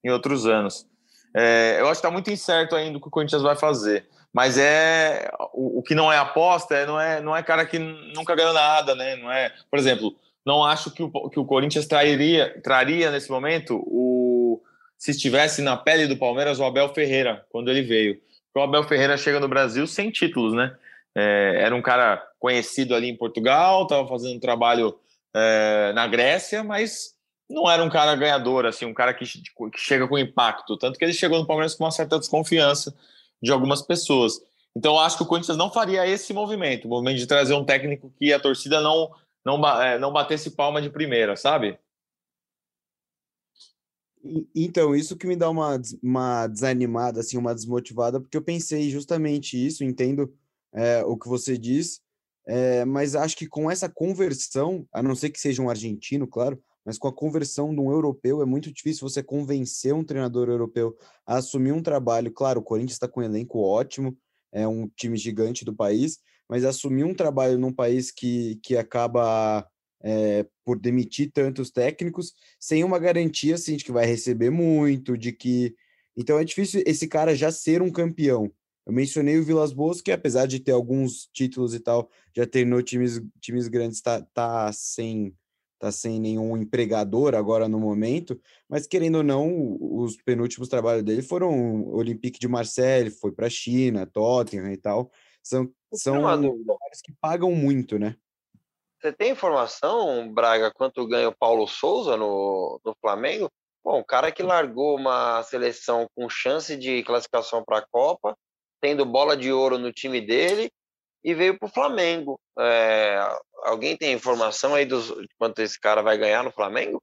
em outros anos. É, eu acho que está muito incerto ainda o que o Corinthians vai fazer. Mas é o, o, que não é aposta é, não, é, não é cara que nunca ganhou nada, né? Não é, por exemplo, não acho que o, que o Corinthians trairia, traria nesse momento o, se estivesse na pele do Palmeiras o Abel Ferreira, quando ele veio. Porque o Abel Ferreira chega no Brasil sem títulos, né? É, era um cara conhecido ali em Portugal, estava fazendo um trabalho é, na Grécia, mas não era um cara ganhador, assim, um cara que, que, chega com impacto. Tanto que ele chegou no Palmeiras com uma certa desconfiança de algumas pessoas. Então, eu acho que o Corinthians não faria esse movimento, o movimento de trazer um técnico que a torcida não, não, é, não batesse palma de primeira, sabe? Então, isso que me dá uma, uma desanimada, assim, uma desmotivada, porque eu pensei justamente isso, entendo é, o que você diz, é, mas acho que com essa conversão, a não ser que seja um argentino, claro, mas com a conversão de um europeu, é muito difícil você convencer um treinador europeu a assumir um trabalho. Claro, o Corinthians está com um elenco ótimo, é um time gigante do país, mas assumir um trabalho num país que, que acaba é, por demitir tantos técnicos, sem uma garantia assim, de que vai receber muito, de que. Então é difícil esse cara já ser um campeão. Eu mencionei o Vilas Boas, que apesar de ter alguns títulos e tal, já treinou times, times grandes, tá, tá, sem, tá sem nenhum empregador agora no momento, mas querendo ou não, os penúltimos trabalhos dele foram Olympique de Marseille, foi para a China, Tottenham e tal. São, são lugares que pagam muito, né? Você tem informação, Braga, quanto ganha o Paulo Souza no, no Flamengo? Bom, o cara que largou uma seleção com chance de classificação para a Copa, tendo bola de ouro no time dele e veio para o Flamengo. É, alguém tem informação aí dos, de quanto esse cara vai ganhar no Flamengo?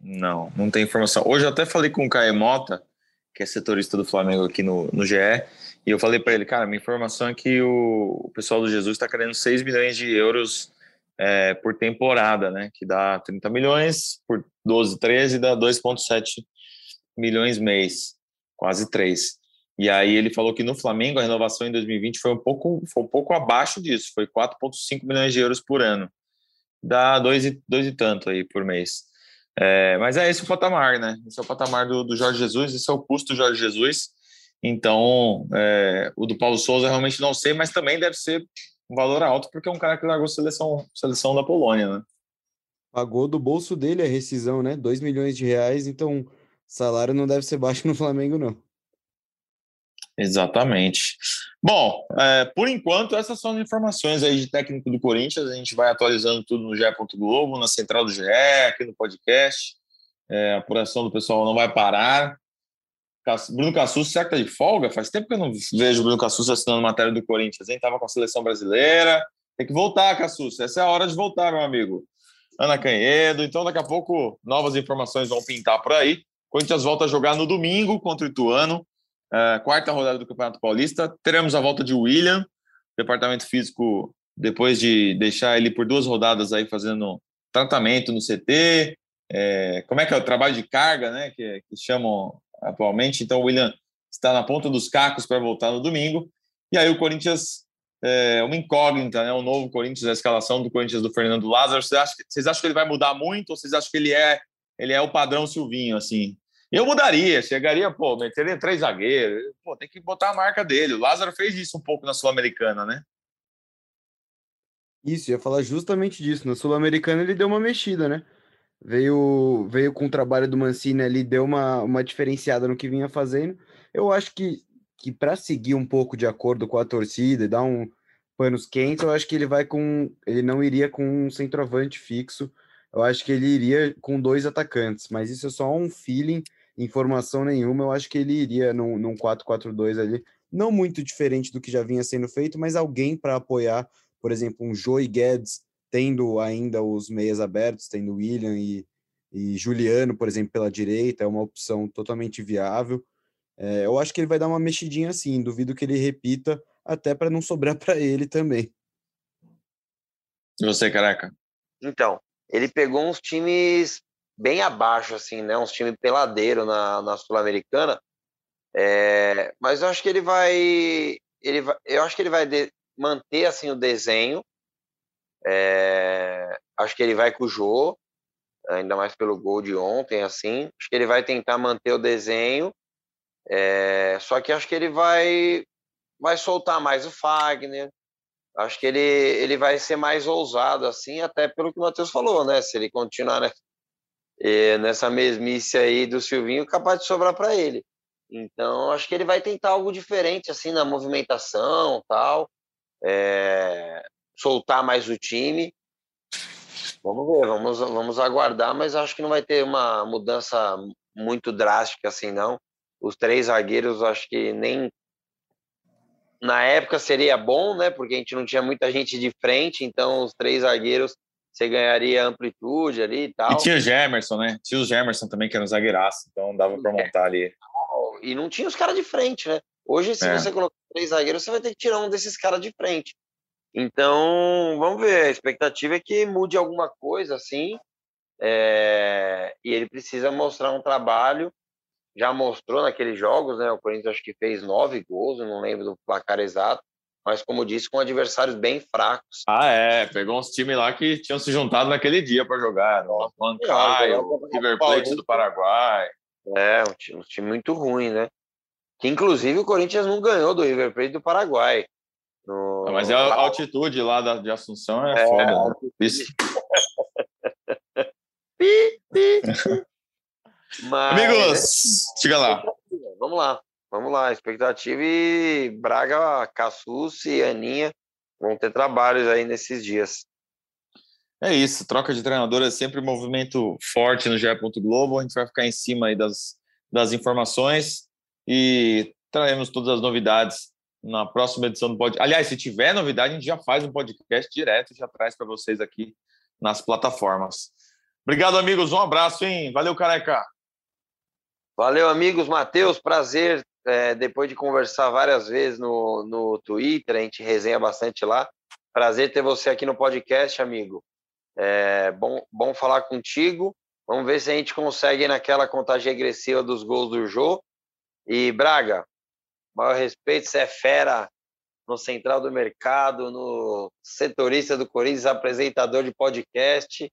Não, não tem informação. Hoje eu até falei com o Caio Mota, que é setorista do Flamengo aqui no, no GE, e eu falei para ele, cara, minha informação é que o, o pessoal do Jesus está querendo 6 milhões de euros é, por temporada, né? Que dá 30 milhões por 12, 13, dá 2,7 milhões mês, quase 3. E aí ele falou que no Flamengo a renovação em 2020 foi um pouco, foi um pouco abaixo disso, foi 4,5 milhões de euros por ano. Dá dois e, dois e tanto aí por mês. É, mas é esse o patamar, né? Esse é o patamar do, do Jorge Jesus, esse é o custo do Jorge Jesus. Então, é, o do Paulo Souza realmente não sei, mas também deve ser um valor alto porque é um cara que largou seleção, seleção da Polônia, né? Pagou do bolso dele a rescisão, né? 2 milhões de reais, então salário não deve ser baixo no Flamengo, não. Exatamente. Bom, é, por enquanto, essas são as informações aí de técnico do Corinthians. A gente vai atualizando tudo no GE. Globo, na central do GE, aqui no podcast. É, a apuração do pessoal não vai parar. Bruno Cassus, será que tá de folga? Faz tempo que eu não vejo o Bruno Cassus assinando matéria do Corinthians, hein? Tava com a seleção brasileira. Tem que voltar, Cassus. Essa é a hora de voltar, meu amigo. Ana Canhedo. Então, daqui a pouco, novas informações vão pintar por aí. Corinthians volta a jogar no domingo contra o Ituano. Uh, quarta rodada do Campeonato Paulista. Teremos a volta de William, departamento físico, depois de deixar ele por duas rodadas aí fazendo tratamento no CT. É, como é que é o trabalho de carga, né? Que, que chamam atualmente. Então, o William está na ponta dos cacos para voltar no domingo. E aí, o Corinthians é uma incógnita, né? O novo Corinthians, a escalação do Corinthians do Fernando Lázaro. Vocês acham, vocês acham que ele vai mudar muito ou vocês acham que ele é, ele é o padrão Silvinho, assim? Eu mudaria, chegaria, pô, meteria três zagueiros, pô, tem que botar a marca dele. O Lázaro fez isso um pouco na Sul-Americana, né? Isso, ia falar justamente disso. Na Sul-Americana ele deu uma mexida, né? Veio, veio com o trabalho do Mancini ali, deu uma, uma diferenciada no que vinha fazendo. Eu acho que, que para seguir um pouco de acordo com a torcida e dar um panos quentes, eu acho que ele vai com. Ele não iria com um centroavante fixo. Eu acho que ele iria com dois atacantes, mas isso é só um feeling informação nenhuma, eu acho que ele iria num, num 4-4-2 ali, não muito diferente do que já vinha sendo feito, mas alguém para apoiar, por exemplo, um Joey Guedes, tendo ainda os meias abertos, tendo William e, e Juliano, por exemplo, pela direita, é uma opção totalmente viável. É, eu acho que ele vai dar uma mexidinha assim, duvido que ele repita, até para não sobrar para ele também. E você, careca? Então, ele pegou uns times bem abaixo, assim, né? Uns times peladeiro na, na Sul-Americana. É, mas eu acho que ele vai, ele vai, eu acho que ele vai de, manter assim o desenho. É, acho que ele vai com o Jô, ainda mais pelo gol de ontem, assim. Acho que ele vai tentar manter o desenho. É, só que acho que ele vai, vai soltar mais o Fagner. Acho que ele, ele vai ser mais ousado, assim, até pelo que o Matheus falou, né? Se ele continuar né, é, nessa mesmice aí do Silvinho, capaz de sobrar para ele. Então, acho que ele vai tentar algo diferente, assim, na movimentação tal, é, soltar mais o time. Vamos ver, vamos, vamos aguardar, mas acho que não vai ter uma mudança muito drástica assim, não. Os três zagueiros, acho que nem. Na época seria bom, né? Porque a gente não tinha muita gente de frente, então os três zagueiros você ganharia amplitude ali e tal. E tinha o Gemerson, né? Tinha o Gemerson também, que era um zagueiraço, então dava para é. montar ali. E não tinha os caras de frente, né? Hoje, se é. você colocar três zagueiros, você vai ter que tirar um desses caras de frente. Então, vamos ver. A expectativa é que mude alguma coisa, assim. É... E ele precisa mostrar um trabalho. Já mostrou naqueles jogos, né? O Corinthians acho que fez nove gols, não lembro do placar exato mas como disse, com adversários bem fracos. Ah, é, pegou uns times lá que tinham se juntado naquele dia para jogar, no Mancaio, River Plate do Paraguai. É, um time, um time, muito ruim, né? Que inclusive o Corinthians não ganhou do River Plate do Paraguai. No... Não, mas é a altitude lá da, de Assunção é, é foda. Pi. mas... Amigos, chega lá. Vamos lá. Vamos lá, expectativa e Braga, Cassus e Aninha vão ter trabalhos aí nesses dias. É isso, troca de treinador é sempre um movimento forte no GE. Globo. A gente vai ficar em cima aí das, das informações e traremos todas as novidades na próxima edição do podcast. Aliás, se tiver novidade, a gente já faz um podcast direto e já traz para vocês aqui nas plataformas. Obrigado, amigos. Um abraço, hein? Valeu, careca. Valeu, amigos. Matheus, prazer é, depois de conversar várias vezes no, no Twitter, a gente resenha bastante lá. Prazer ter você aqui no podcast, amigo. É, bom, bom falar contigo. Vamos ver se a gente consegue naquela contagem regressiva dos gols do Jô. E Braga, maior respeito, você é fera no Central do Mercado, no setorista do Corinthians, apresentador de podcast.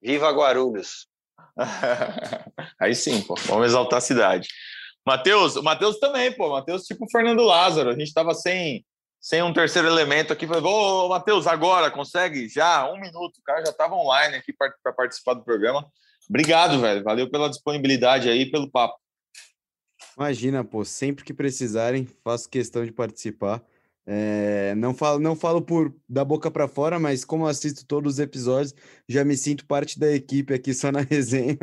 Viva Guarulhos! Aí sim, pô, vamos exaltar a cidade. Matheus, o Matheus também, pô. Matheus, tipo o Fernando Lázaro. A gente tava sem, sem um terceiro elemento aqui. Falei, ô, Matheus, agora, consegue? Já, um minuto. O cara já estava online aqui para participar do programa. Obrigado, velho. Valeu pela disponibilidade aí, pelo papo. Imagina, pô, sempre que precisarem, faço questão de participar. É, não falo, não falo por da boca para fora, mas como assisto todos os episódios, já me sinto parte da equipe aqui só na resenha.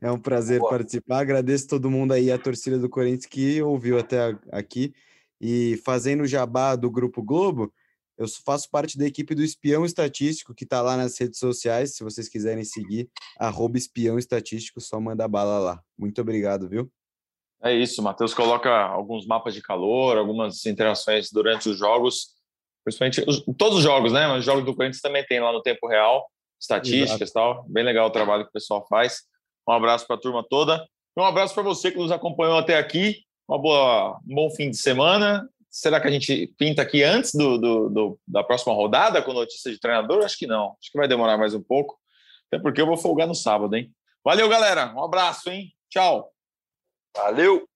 É um prazer Boa. participar. Agradeço todo mundo aí, a torcida do Corinthians que ouviu até aqui. E fazendo o jabá do Grupo Globo, eu faço parte da equipe do Espião Estatístico, que está lá nas redes sociais. Se vocês quiserem seguir, arroba Espião Estatístico, só manda bala lá. Muito obrigado, viu? É isso, Matheus coloca alguns mapas de calor, algumas interações durante os jogos, principalmente os, todos os jogos, né? Mas os jogos do Corinthians também tem lá no tempo real, estatísticas e tal. Bem legal o trabalho que o pessoal faz. Um abraço para a turma toda. Um abraço para você que nos acompanhou até aqui. Uma boa, um bom fim de semana. Será que a gente pinta aqui antes do, do, do, da próxima rodada com notícia de treinador? Acho que não. Acho que vai demorar mais um pouco. Até porque eu vou folgar no sábado, hein? Valeu, galera. Um abraço, hein? Tchau. Valeu!